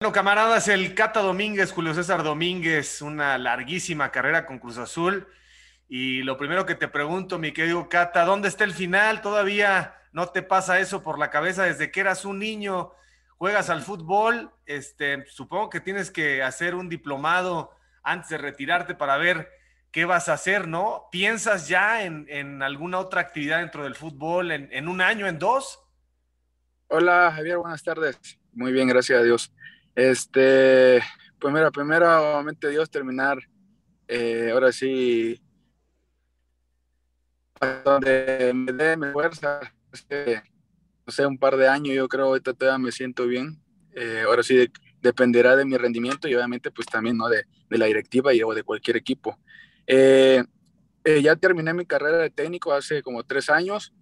Bueno, camaradas, el Cata Domínguez, Julio César Domínguez, una larguísima carrera con Cruz Azul. Y lo primero que te pregunto, mi querido Cata, ¿dónde está el final? ¿Todavía no te pasa eso por la cabeza desde que eras un niño? Juegas al fútbol, este, supongo que tienes que hacer un diplomado antes de retirarte para ver qué vas a hacer, ¿no? ¿Piensas ya en, alguna otra actividad dentro del fútbol en, en un año, en dos? Hola Javier, buenas tardes. Muy bien, gracias a Dios. Este, pues mira, primeramente Dios terminar, eh, ahora sí, donde me dé mi fuerza, no sé, un par de años yo creo ahorita todavía me siento bien. Eh, ahora sí dependerá de mi rendimiento y obviamente pues también ¿no? de, de la directiva y o de cualquier equipo. Eh, ya terminé mi carrera de técnico hace como tres años.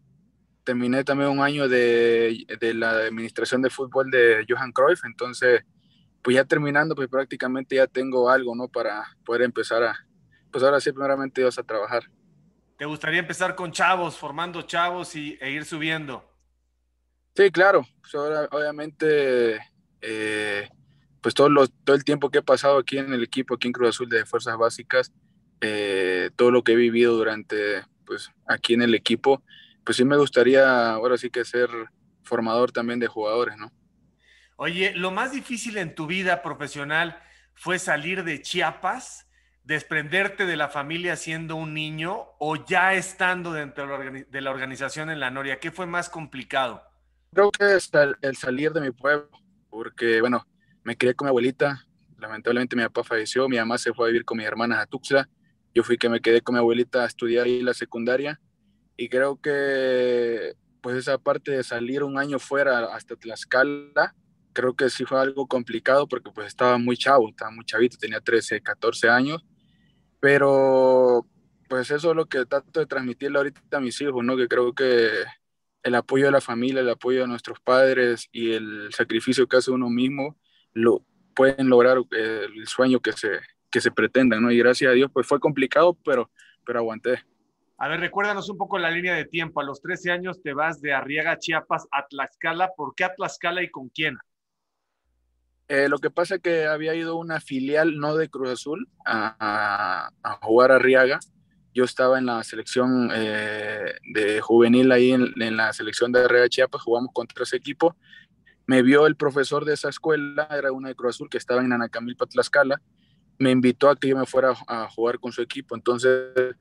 Terminé también un año de, de la administración de fútbol de Johan Cruyff, entonces pues ya terminando, pues prácticamente ya tengo algo, ¿no? Para poder empezar a, pues ahora sí, primeramente Dios, a trabajar. ¿Te gustaría empezar con chavos, formando chavos y, e ir subiendo? Sí, claro. Pues obviamente, eh, pues todo, lo, todo el tiempo que he pasado aquí en el equipo, aquí en Cruz Azul de Fuerzas Básicas, eh, todo lo que he vivido durante, pues aquí en el equipo, pues sí me gustaría ahora sí que ser formador también de jugadores, ¿no? Oye, lo más difícil en tu vida profesional fue salir de Chiapas, desprenderte de la familia siendo un niño o ya estando dentro de la organización en la Noria. ¿Qué fue más complicado? Creo que es el salir de mi pueblo, porque bueno, me crié con mi abuelita, lamentablemente mi papá falleció, mi mamá se fue a vivir con mis hermanas a Tuxtla, yo fui que me quedé con mi abuelita a estudiar ahí la secundaria y creo que pues esa parte de salir un año fuera hasta Tlaxcala creo que sí fue algo complicado porque pues estaba muy chavo, estaba muy chavito, tenía 13, 14 años, pero pues eso es lo que trato de transmitirle ahorita a mis hijos, ¿no? Que creo que el apoyo de la familia, el apoyo de nuestros padres y el sacrificio que hace uno mismo, lo pueden lograr eh, el sueño que se, que se pretenda, ¿no? Y gracias a Dios, pues fue complicado, pero, pero aguanté. A ver, recuérdanos un poco la línea de tiempo. A los 13 años te vas de Arriaga, Chiapas a Tlaxcala. ¿Por qué a Tlaxcala y con quién? Eh, lo que pasa es que había ido una filial no de Cruz Azul a, jugar a Riaga. Yo estaba en la selección eh, de juvenil ahí en, la selección de Arriaga Chiapas, jugamos contra ese equipo. Me vio el profesor de esa escuela, era una de Cruz Azul que estaba en Anacamilpa, Tlaxcala. Me invitó a que yo me fuera a jugar con su equipo. Entonces,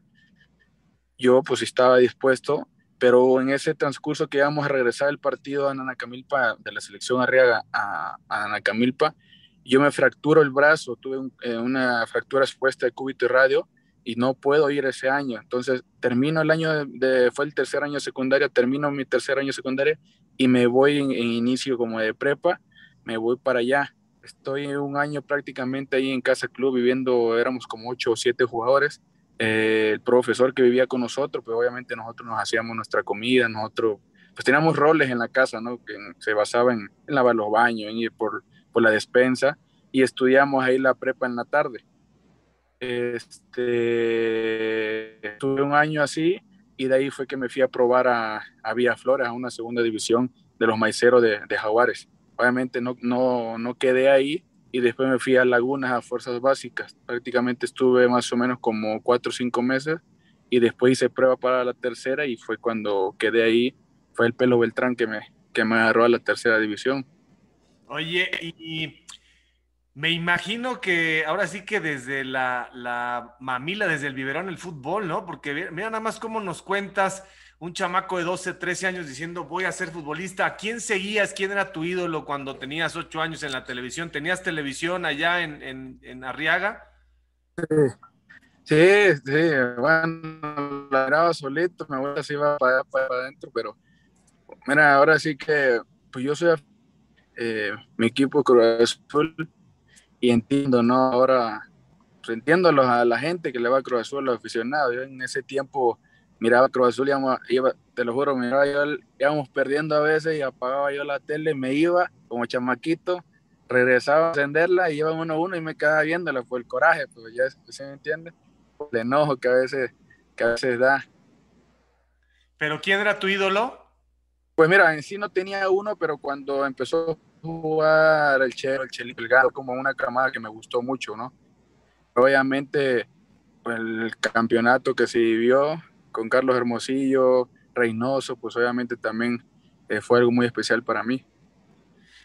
yo pues estaba dispuesto pero en ese transcurso que íbamos a regresar el partido a Nanacamilpa, de la selección Arriaga a, a Nanacamilpa, yo me fracturo el brazo, tuve eh, una fractura expuesta de cúbito y radio y no puedo ir ese año. Entonces termino el año de, fue el tercer año de secundaria, termino mi tercer año de secundaria y me voy en, en, inicio como de prepa, me voy para allá. Estoy un año prácticamente ahí en Casa Club viviendo, éramos como ocho o siete jugadores eh, el profesor que vivía con nosotros, pues obviamente nosotros nos hacíamos nuestra comida, nosotros pues teníamos roles en la casa, ¿no? Que se basaba en, lavar los baños, en ir por, por, la despensa y estudiamos ahí la prepa en la tarde. Este, estuve un año así y de ahí fue que me fui a probar a, a Villa Flores, a una segunda división de los maiceros de, de Jaguares. Obviamente no, no, no quedé ahí, y después me fui a Lagunas a Fuerzas Básicas. Prácticamente estuve más o menos como cuatro o cinco meses y después hice prueba para la tercera y fue cuando quedé ahí, fue el pelo Beltrán que me, que me agarró a la tercera división. Oye, y me imagino que ahora sí que desde la, la mamila, desde el biberón, el fútbol, ¿no? Porque mira nada más cómo nos cuentas un chamaco de 12, 13 años diciendo voy a ser futbolista. ¿A quién seguías? ¿Quién era tu ídolo cuando tenías 8 años en la televisión? ¿Tenías televisión allá en, en, Arriaga? Sí, sí, bueno, la grababa solito, mi abuela se iba para, para adentro, pero mira, ahora sí que, pues yo soy eh, mi equipo Cruz Azul y entiendo, ¿no? Ahora, pues entiendo a la gente que le va a Cruz Azul, los aficionados. Yo en ese tiempo miraba Cruz Azul, iba, te lo juro, miraba yo, íbamos perdiendo a veces y apagaba yo la tele, me iba como chamaquito, regresaba a encenderla y iba uno a uno y me quedaba viéndola por el coraje, pues ya se me entiende, el enojo que a veces, que a veces da. ¿Pero quién era tu ídolo? Pues mira, en sí no tenía uno, pero cuando empezó jugar el Chelo, el Chelito, el Galo, como una camada que me gustó mucho, ¿no? Obviamente, pues, el campeonato que se vivió con Carlos Hermosillo, Reynoso, pues obviamente también eh, fue algo muy especial para mí.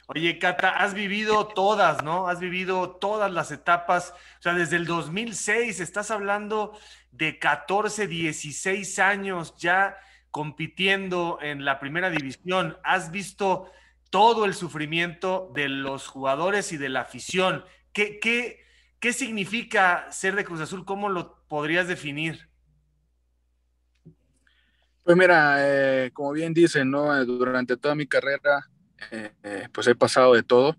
Oye, Cata, has vivido todas, ¿no? Has vivido todas las etapas. O sea, desde el 2006 estás hablando de 14, 16 años ya compitiendo en la primera división. Has visto todo el sufrimiento de los jugadores y de la afición. ¿Qué, qué, qué significa ser de Cruz Azul? ¿Cómo lo podrías definir? Pues mira, eh, como bien dicen, ¿no? Durante toda mi carrera eh, eh, pues he pasado de todo,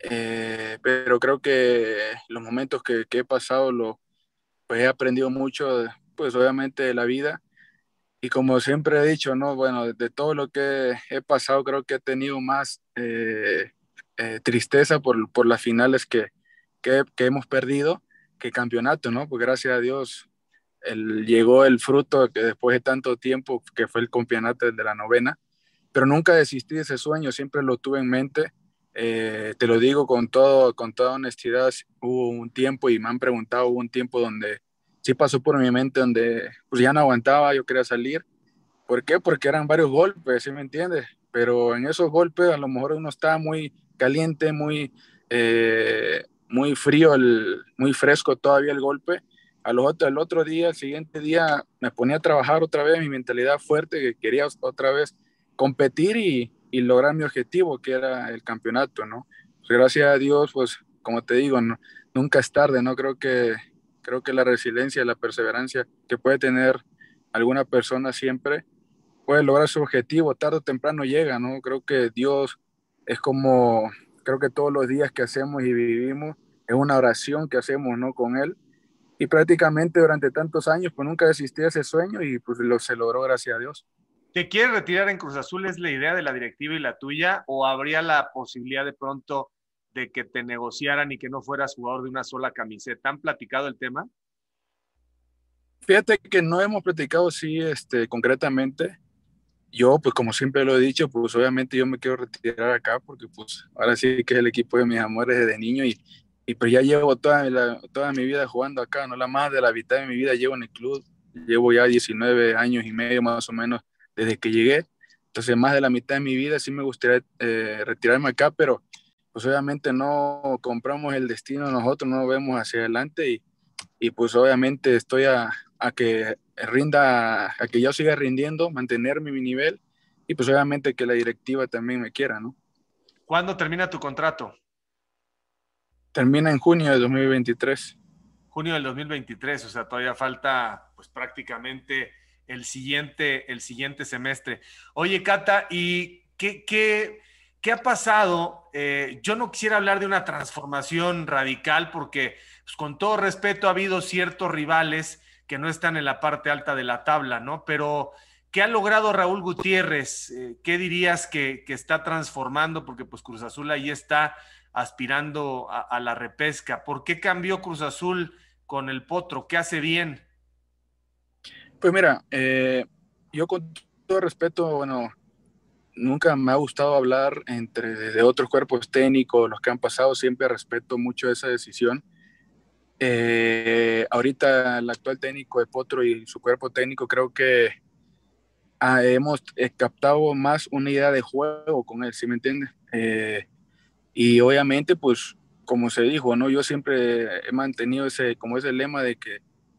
eh, pero creo que los momentos que, he pasado, lo, pues he aprendido mucho, pues obviamente de la vida. Y como siempre he dicho, ¿no? Bueno, de, todo lo que he pasado, creo que he tenido más tristeza por, por, las finales que, que, que, hemos perdido que campeonato, ¿no? Pues gracias a Dios el, llegó el fruto que después de tanto tiempo, que fue el campeonato de la novena pero nunca desistí de ese sueño, siempre lo tuve en mente. Eh, te lo digo con, todo, con toda honestidad, hubo un tiempo y me han preguntado, hubo un tiempo donde sí pasó por mi mente, donde pues ya no aguantaba, yo quería salir. ¿Por qué? Porque eran varios golpes, ¿sí me entiendes? Pero en esos golpes a lo mejor uno estaba muy caliente, muy, eh, muy frío, el, muy fresco todavía el golpe. A los otros, el otro día, el siguiente día, me ponía a trabajar otra vez, mi mentalidad fuerte, que quería otra vez competir y, lograr mi objetivo, que era el campeonato, ¿no? Pues, gracias a Dios, pues como te digo, nunca es tarde, ¿no? Creo que, creo que la resiliencia, la perseverancia que puede tener alguna persona siempre puede lograr su objetivo, tarde o temprano llega, ¿no? Creo que Dios es como, creo que todos los días que hacemos y vivimos es una oración que hacemos, ¿no? Con Él. Y prácticamente durante tantos años, pues nunca desistí de ese sueño y pues lo, se logró gracias a Dios. ¿Te quieres retirar en Cruz Azul? ¿Es la idea de la directiva y la tuya? ¿O habría la posibilidad de pronto de que te negociaran y que no fueras jugador de una sola camiseta? ¿Han platicado el tema? Fíjate que no hemos platicado, sí, este, concretamente. Yo, pues como siempre lo he dicho, pues obviamente yo me quiero retirar acá porque pues ahora sí que es el equipo de mis amores desde niño y, y pues ya llevo toda, toda mi vida jugando acá, no la más de la mitad de mi vida llevo en el club, llevo ya 19 años y medio más o menos desde que llegué. Entonces, más de la mitad de mi vida sí me gustaría eh, retirarme acá, pero pues obviamente no compramos el destino nosotros, no vemos hacia adelante y, y pues obviamente estoy a, a, que rinda, a que yo siga rindiendo, mantenerme mi nivel y pues obviamente que la directiva también me quiera, ¿no? ¿Cuándo termina tu contrato? Termina en junio de 2023. Junio del 2023, o sea, todavía falta pues prácticamente el siguiente, el siguiente semestre. Oye, Cata, ¿y qué, qué, qué ha pasado? Eh, yo no quisiera hablar de una transformación radical porque, pues, con todo respeto, ha habido ciertos rivales que no están en la parte alta de la tabla, ¿no? Pero, ¿qué ha logrado Raúl Gutiérrez? Eh, ¿Qué dirías que, está transformando? Porque, pues, Cruz Azul ahí está aspirando a, a la repesca. ¿Por qué cambió Cruz Azul con el Potro? ¿Qué hace bien? Pues mira, eh, yo con todo respeto, bueno, nunca me ha gustado hablar entre de otros cuerpos técnicos, los que han pasado, siempre respeto mucho esa decisión. Eh, ahorita el actual técnico de Potro y su cuerpo técnico creo que ah, hemos eh, captado más una idea de juego con él, ¿sí me entiendes? Y obviamente, pues, como se dijo, ¿no? Yo siempre he mantenido ese, como ese lema de que,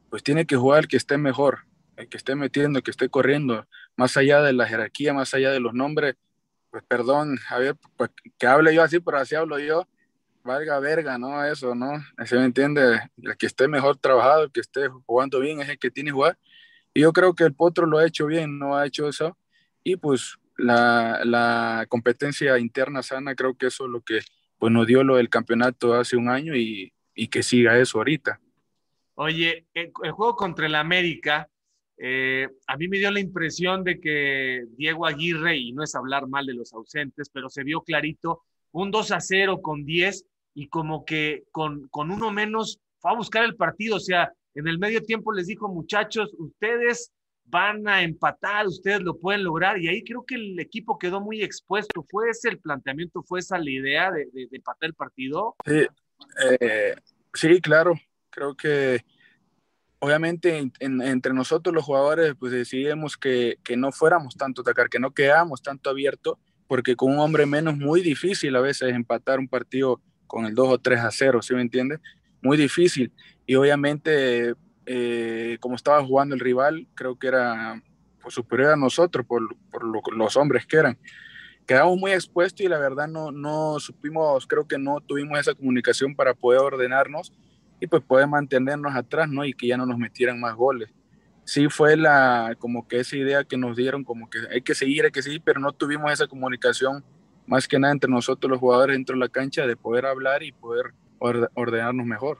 pues, tiene que jugar el que esté mejor el que esté metiendo, el que esté corriendo, más allá de la jerarquía, más allá de los nombres, pues perdón, a ver, pues, que hable yo así, pero así hablo yo, valga verga, ¿no? Eso, ¿no? ¿Se me entiende? El que esté mejor trabajado, el que esté jugando bien es el que tiene que jugar. Y yo creo que el Potro lo ha hecho bien, no ha hecho eso. Y pues la, la competencia interna sana, creo que eso es lo que pues, nos dio lo del campeonato hace un año y, y que siga eso ahorita. Oye, el, juego contra el América, eh, a mí me dio la impresión de que Diego Aguirre, y no es hablar mal de los ausentes, pero se vio clarito, un 2 a 0 con 10 y como que con, con uno menos fue a buscar el partido. O sea, en el medio tiempo les dijo, muchachos, ustedes van a empatar, ustedes lo pueden lograr. Y ahí creo que el equipo quedó muy expuesto. ¿Fue ese el planteamiento, fue esa la idea de, empatar el partido? Sí, eh, sí, claro. Creo que obviamente entre nosotros los jugadores pues decidimos que, que, no fuéramos tanto atacar, que no quedáramos tanto abierto, porque con un hombre menos muy difícil a veces empatar un partido con el 2 o 3 a 0, ¿sí me entiendes? Muy difícil. Y obviamente eh, como estaba jugando el rival, creo que era pues, superior a nosotros por, los hombres que eran. Quedamos muy expuestos y la verdad no, no supimos, creo que no tuvimos esa comunicación para poder ordenarnos y pues poder mantenernos atrás, ¿no? Y que ya no nos metieran más goles. Sí fue la, como que esa idea que nos dieron, como que hay que seguir, hay que seguir, pero no tuvimos esa comunicación más que nada entre nosotros los jugadores dentro de la cancha de poder hablar y poder ordenarnos mejor.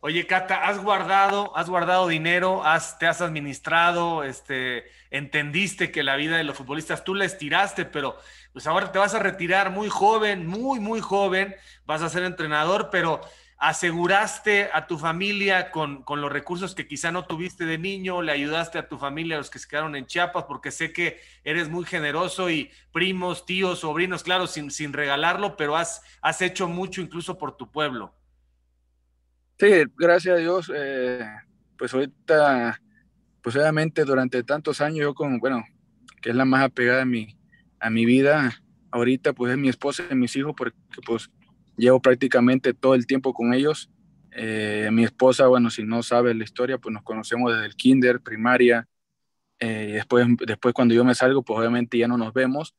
Oye, Cata, has guardado, has guardado dinero, has, te has administrado, este, entendiste que la vida de los futbolistas tú la estiraste, pero pues ahora te vas a retirar muy joven, muy, muy joven, vas a ser entrenador, pero aseguraste a tu familia con, los recursos que quizá no tuviste de niño, le ayudaste a tu familia, a los que se quedaron en Chiapas, porque sé que eres muy generoso y primos, tíos, sobrinos, claro, sin, regalarlo, pero has hecho mucho incluso por tu pueblo. Sí, gracias a Dios, eh, pues ahorita, pues obviamente durante tantos años yo con, bueno, que es la más apegada a mi, a mi vida, ahorita pues es mi esposa y mis hijos porque pues llevo prácticamente todo el tiempo con ellos. Eh, mi esposa, bueno, si no sabe la historia, pues nos conocemos desde el kinder, primaria, eh, después, después cuando yo me salgo, pues obviamente ya no nos vemos,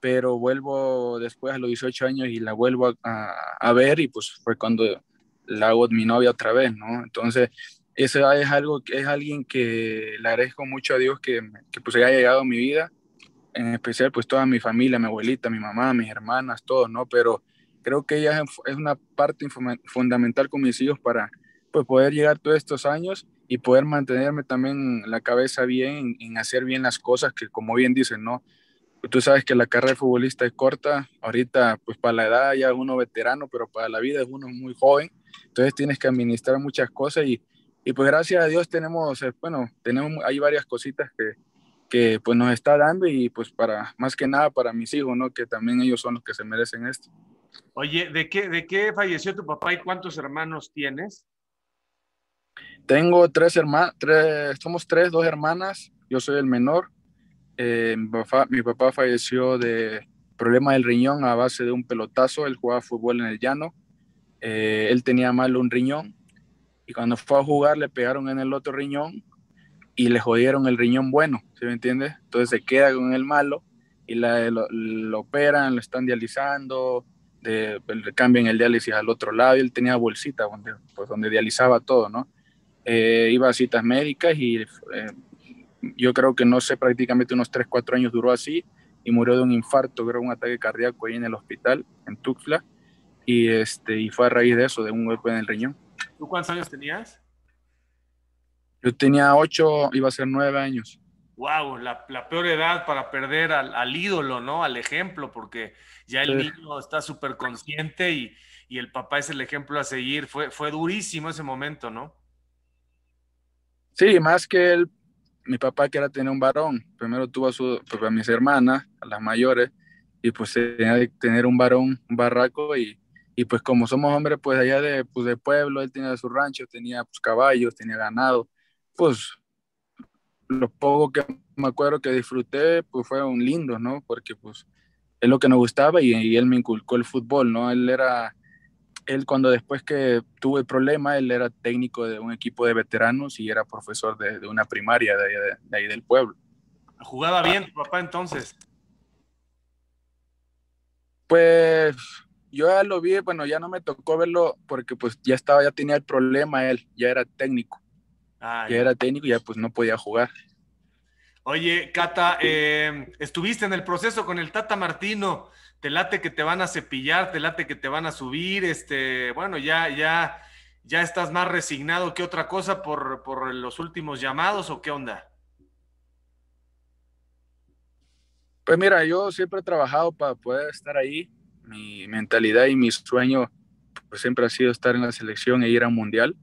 pero vuelvo después a los 18 años y la vuelvo a, a ver y pues fue cuando la hago mi novia otra vez, ¿no? Entonces, eso es algo que es alguien que le agradezco mucho a Dios que, que pues haya llegado a mi vida, en especial pues toda mi familia, mi abuelita, mi mamá, mis hermanas, todos, ¿no? Pero creo que ella es una parte fundamental con mis hijos para pues, poder llegar todos estos años y poder mantenerme también la cabeza bien en hacer bien las cosas que como bien dicen, ¿no? tú sabes que la carrera de futbolista es corta, ahorita pues para la edad ya uno veterano, pero para la vida es uno muy joven entonces tienes que administrar muchas cosas y, y pues gracias a Dios tenemos, eh, bueno, tenemos, hay varias cositas que, que pues nos está dando y pues para, más que nada para mis hijos, ¿no? Que también ellos son los que se merecen esto. Oye, ¿de qué, de qué falleció tu papá y cuántos hermanos tienes? Tengo tres hermanos, tres, somos tres, dos hermanas, yo soy el menor. Eh, mi, papá, mi papá falleció de problema del riñón a base de un pelotazo, él jugaba fútbol en el llano eh, él tenía mal un riñón y cuando fue a jugar le pegaron en el otro riñón y le jodieron el riñón bueno, ¿sí me entiendes? Entonces se queda con el malo y la, lo, operan, lo están dializando, de, cambian el diálisis al otro lado y él tenía bolsita donde, pues, donde dializaba todo, ¿no? Eh, iba a citas médicas y eh, yo creo que no sé, prácticamente unos 3, 4 años duró así y murió de un infarto, creo un ataque cardíaco ahí en el hospital, en Tuxtla y, este, y fue a raíz de eso, de un golpe en el riñón. ¿Tú cuántos años tenías? Yo tenía ocho, iba a ser nueve años. Wow, la, peor edad para perder al, ídolo, ¿no? Al ejemplo, porque ya el niño está súper consciente y, y, el papá es el ejemplo a seguir. Fue, fue durísimo ese momento, ¿no? Sí, más que él, mi papá quería tener un varón. Primero tuvo a, su, pues, a mis hermanas, a las mayores, y pues tenía que tener un varón, un barraco, y, y pues como somos hombres pues allá de, pues, de pueblo, él tenía su rancho, tenía pues, caballos, tenía ganado, pues lo poco que me acuerdo que disfruté pues fueron lindos, ¿no? Porque pues es lo que nos gustaba y, él me inculcó el fútbol, ¿no? Él era, él cuando después que tuve el problema, él era técnico de un equipo de veteranos y era profesor de, de una primaria de, de, de ahí del pueblo. ¿Jugaba bien tu papá entonces? Pues yo ya lo vi, bueno, ya no me tocó verlo porque pues ya estaba, ya tenía el problema él, ya era técnico. Ah, ya, era técnico y ya pues no podía jugar. Oye, Cata, eh, estuviste en el proceso con el Tata Martino, te late que te van a cepillar, te late que te van a subir, este, bueno, ya, ya, ya estás más resignado que otra cosa por, por los últimos llamados o qué onda? Pues mira, yo siempre he trabajado para poder estar ahí mi mentalidad y mi sueño pues siempre ha sido estar en la selección e ir a un mundial.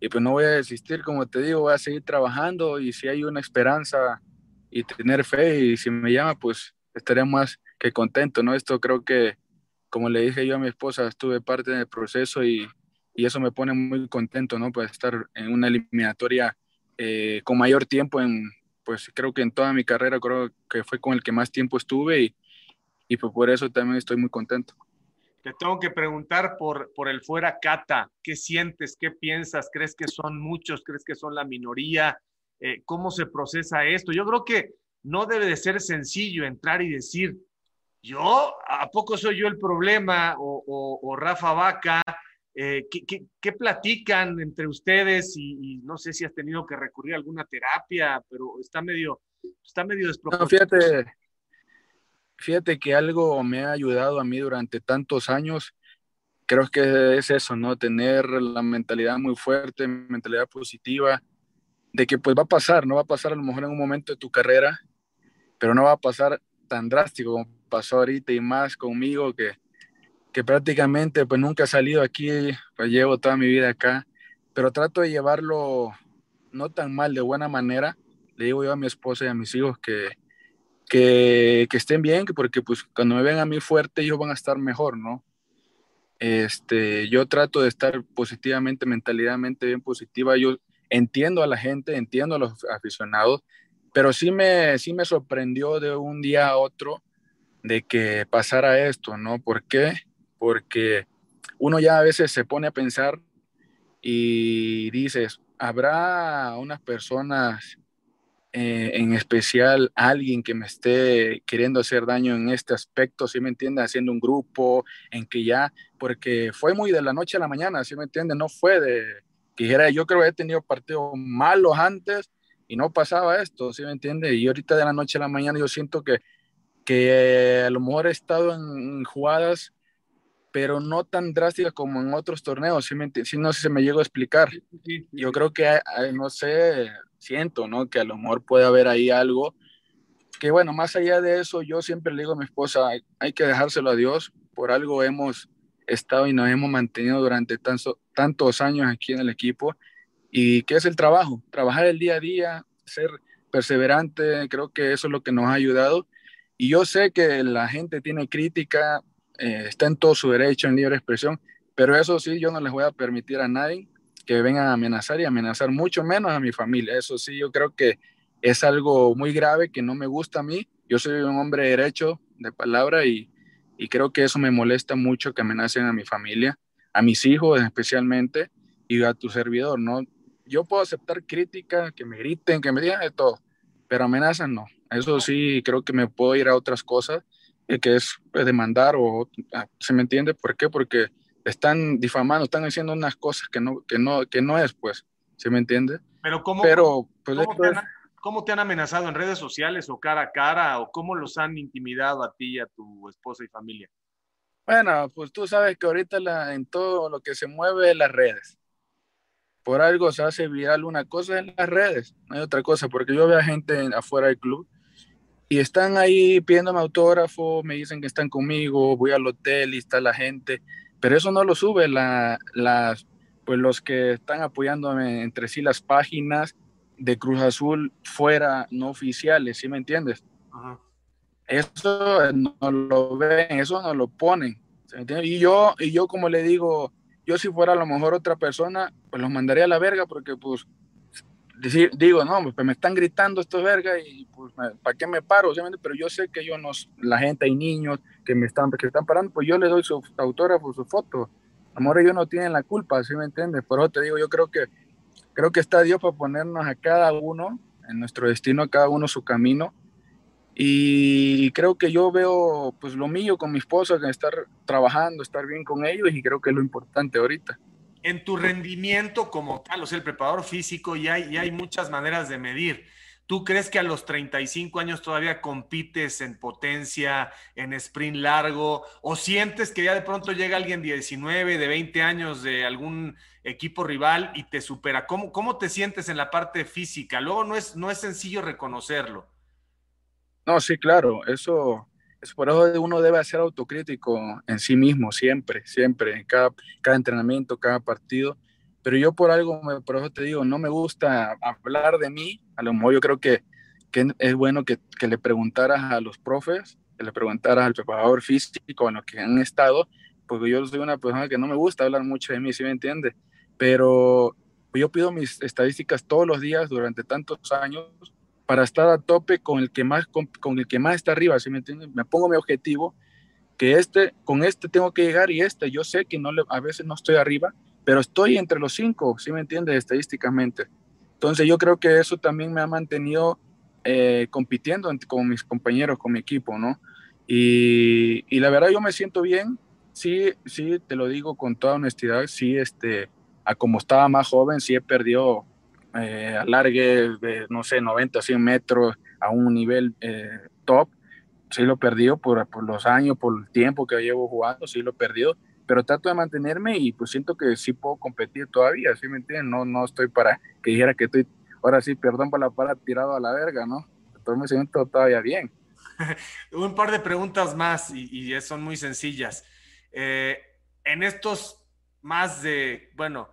y pues no voy a desistir, como te digo, voy a seguir trabajando y si hay una esperanza y tener fe y si me llama, pues estaría más que contento, ¿no? Esto creo que, como le dije yo a mi esposa, estuve parte del proceso y, y eso me pone muy contento, ¿no? Pues estar en una eliminatoria eh, con mayor tiempo en, pues creo que en toda mi carrera creo que fue con el que más tiempo estuve y, y pues por eso también estoy muy contento. Te tengo que preguntar por, por el fuera Cata, ¿qué sientes? ¿Qué piensas? ¿Crees que son muchos? ¿Crees que son la minoría? Eh, ¿Cómo se procesa esto? Yo creo que no debe de ser sencillo entrar y decir, yo, ¿a poco soy yo el problema? O, Rafa Vaca, eh, ¿qué, platican entre ustedes? Y, no sé si has tenido que recurrir a alguna terapia, pero está medio, está medio desproporcionado. fíjate, fíjate que algo me ha ayudado a mí durante tantos años. Creo que es eso, ¿no? Tener la mentalidad muy fuerte, mentalidad positiva, de que pues va a pasar, no va a pasar a lo mejor en un momento de tu carrera, pero no va a pasar tan drástico como pasó ahorita y más conmigo que, que prácticamente pues nunca he salido aquí, pues llevo toda mi vida acá, pero trato de llevarlo no tan mal, de buena manera. Le digo yo a mi esposa y a mis hijos que, que, estén bien, porque pues cuando me ven a mí fuerte ellos van a estar mejor, ¿no? Este, yo trato de estar positivamente, mentalidadmente bien positiva. Yo entiendo a la gente, entiendo a los aficionados, pero sí me, sí me sorprendió de un día a otro de que pasara esto, ¿no? ¿Por qué? Porque uno ya a veces se pone a pensar y dices, ¿habrá unas personas, eh, en especial alguien que me esté queriendo hacer daño en este aspecto, ¿sí me entiende? Haciendo un grupo en que ya, porque fue muy de la noche a la mañana, ¿sí me entiende? No fue de, que dijera, yo creo que he tenido partidos malos antes y no pasaba esto, ¿sí me entiende? Y ahorita de la noche a la mañana yo siento que, que a lo mejor he estado en jugadas, pero no tan drásticas como en otros torneos, ¿sí, me si no si se me llegó a explicar. Yo creo que, no sé, siento, ¿no? Que a lo mejor puede haber ahí algo que, bueno, más allá de eso, yo siempre le digo a mi esposa, hay, que dejárselo a Dios, por algo hemos estado y nos hemos mantenido durante tanto, tantos años aquí en el equipo y que es el trabajo, trabajar el día a día, ser perseverante, creo que eso es lo que nos ha ayudado. Y yo sé que la gente tiene crítica, eh, está en todo su derecho en libre expresión, pero eso sí, yo no les voy a permitir a nadie que vengan a amenazar y amenazar mucho menos a mi familia. Eso sí, yo creo que es algo muy grave que no me gusta a mí. Yo soy un hombre derecho de palabra y, y creo que eso me molesta mucho que amenacen a mi familia, a mis hijos especialmente y a tu servidor, ¿no? Yo puedo aceptar crítica, que me griten, que me digan de todo, pero amenazan no. Eso sí, creo que me puedo ir a otras cosas, eh, que es pues, demandar o, ah, ¿se me entiende? ¿Por qué? Porque están difamando, están haciendo unas cosas que no, que no, que no es, pues, ¿se me entiende? Pero ¿cómo, pero, pues, ¿Cómo te han amenazado en redes sociales o cara a cara o cómo los han intimidado a ti y a tu esposa y familia? Bueno, pues tú sabes que ahorita la, en todo lo que se mueve las redes. Por algo se hace viral una cosa en las redes, no hay otra cosa, porque yo veo a gente afuera del club y están ahí pidiéndome autógrafo, me dicen que están conmigo, voy al hotel y está la gente, pero eso no lo sube la, las, pues los que están apoyándome entre sí las páginas de Cruz Azul fuera no oficiales, ¿sí me entiendes? Eso no lo ven, eso no lo ponen. Y yo, y yo como le digo, yo si fuera a lo mejor otra persona, pues los mandaría a la verga porque pues decir, digo, no, pues me están gritando estos verga y pues ¿para qué me paro? Pero yo sé que yo no, la gente, hay niños que me están, que están parando, pues yo le doy su autógrafo, su foto. Amor, ellos no tienen la culpa, ¿sí me entiendes? Por eso te digo, yo creo que creo que está Dios para ponernos a cada uno en nuestro destino, a cada uno su camino. Y creo que yo veo pues lo mío con mi esposa, estar trabajando, estar bien con ellos y creo que es lo importante ahorita. En tu rendimiento como tal, o sea, el preparador físico, ya hay, hay muchas maneras de medir ¿Tú crees que a los 35 años todavía compites en potencia, en sprint largo? ¿O sientes que ya de pronto llega alguien de 19, de 20 años de algún equipo rival y te supera? ¿Cómo, cómo te sientes en la parte física? Luego no es, no es sencillo reconocerlo. No, sí, claro. Eso es por eso uno debe ser autocrítico en sí mismo, siempre, siempre, en cada, cada entrenamiento, cada partido pero yo por algo, por eso te digo, no me gusta hablar de mí, a lo mejor yo creo que, que es bueno que, que, le preguntaras a los profes, que le preguntaras al preparador físico, a los que han estado, porque yo soy una persona que no me gusta hablar mucho de mí, ¿sí me entiende? Pero yo pido mis estadísticas todos los días durante tantos años para estar a tope con el que más, con, el que más está arriba, ¿sí me entiende? Me pongo mi objetivo, que este, con este tengo que llegar y este, yo sé que a veces no estoy arriba, pero estoy entre los cinco, ¿sí me entiendes? Estadísticamente. Entonces yo creo que eso también me ha mantenido eh, compitiendo con mis compañeros, con mi equipo, ¿no? Y, y, la verdad yo me siento bien, sí, sí, te lo digo con toda honestidad, sí, este, a como estaba más joven, sí he perdido eh, de, no sé, 90, 100 metros a un nivel eh, top, sí lo he perdido por, por, los años, por el tiempo que llevo jugando, sí lo he perdido, pero trato de mantenerme y pues siento que sí puedo competir todavía, ¿sí me entienden? No, no estoy para que dijera que estoy, ahora sí, perdón por la palabra, tirado a la verga, ¿no? Entonces me siento todavía bien. Un par de preguntas más y, y son muy sencillas. Eh, en estos más de, bueno,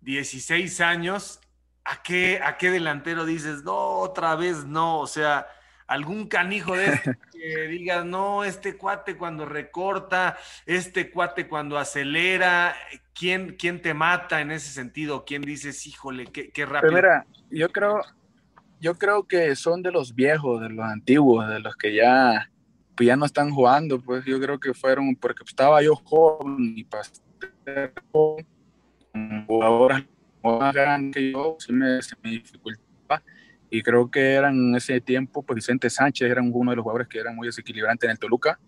16 años, ¿a qué, ¿a qué delantero dices, no, otra vez no? O sea, algún canijo de este que digas, no, este cuate cuando recorta, este cuate cuando acelera, ¿quién, quién te mata en ese sentido? ¿Quién dices, híjole, qué, qué rápido? Pero mira, yo creo, yo creo que son de los viejos, de los antiguos, de los que ya, pues ya no están jugando, pues yo creo que fueron, porque estaba yo joven y ser joven, jugadores más grandes que yo, sí me, se me dificultaba y creo que eran en ese tiempo, pues Vicente Sánchez era uno de los jugadores que eran muy desequilibrantes en el Toluca,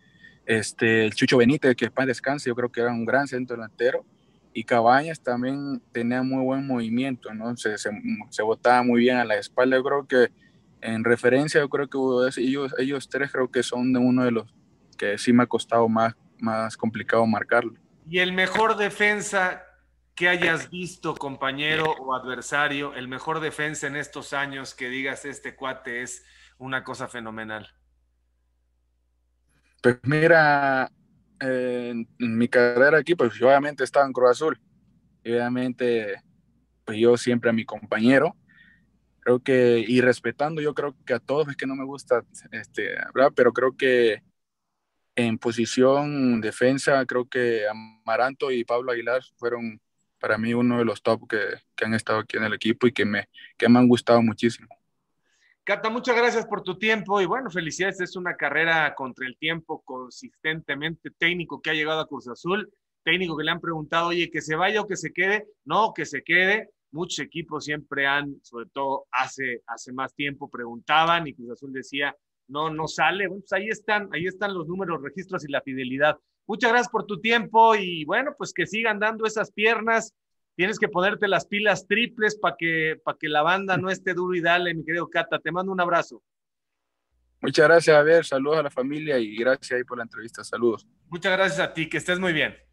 este, el Chucho Benítez, que para descanse, yo creo que era un gran centro delantero, y Cabañas también tenía muy buen movimiento, ¿no? Se, se, se botaba muy bien a la espalda, yo creo que en referencia, yo creo que ellos, ellos tres creo que son de uno de los que sí me ha costado más, más complicado marcarlo. Y el mejor defensa que hayas visto, compañero o adversario, el mejor defensa en estos años que digas este cuate es una cosa fenomenal? Pues mira, en, mi carrera aquí, pues obviamente estaba en Cruz Azul. Obviamente, pues yo siempre a mi compañero. Creo que, y respetando, yo creo que a todos es que no me gusta este, hablar, pero creo que en posición defensa, creo que Amaranto y Pablo Aguilar fueron para mí uno de los top que, que, han estado aquí en el equipo y que me, que me han gustado muchísimo. Cata, muchas gracias por tu tiempo y bueno, felicidades, es una carrera contra el tiempo consistentemente técnico que ha llegado a Cruz Azul, técnico que le han preguntado, oye, que se vaya o que se quede, no, que se quede. Muchos equipos siempre han, sobre todo hace, hace más tiempo, preguntaban y Cruz Azul decía, no, no sale. Bueno, pues ahí están, ahí están los números, registros y la fidelidad. Muchas gracias por tu tiempo y bueno, pues que sigan dando esas piernas. Tienes que ponerte las pilas triples para que, para que la banda no esté duro y dale, mi querido Cata. Te mando un abrazo. Muchas gracias, a ver, saludos a la familia y gracias ahí por la entrevista. Saludos. Muchas gracias a ti, que estés muy bien.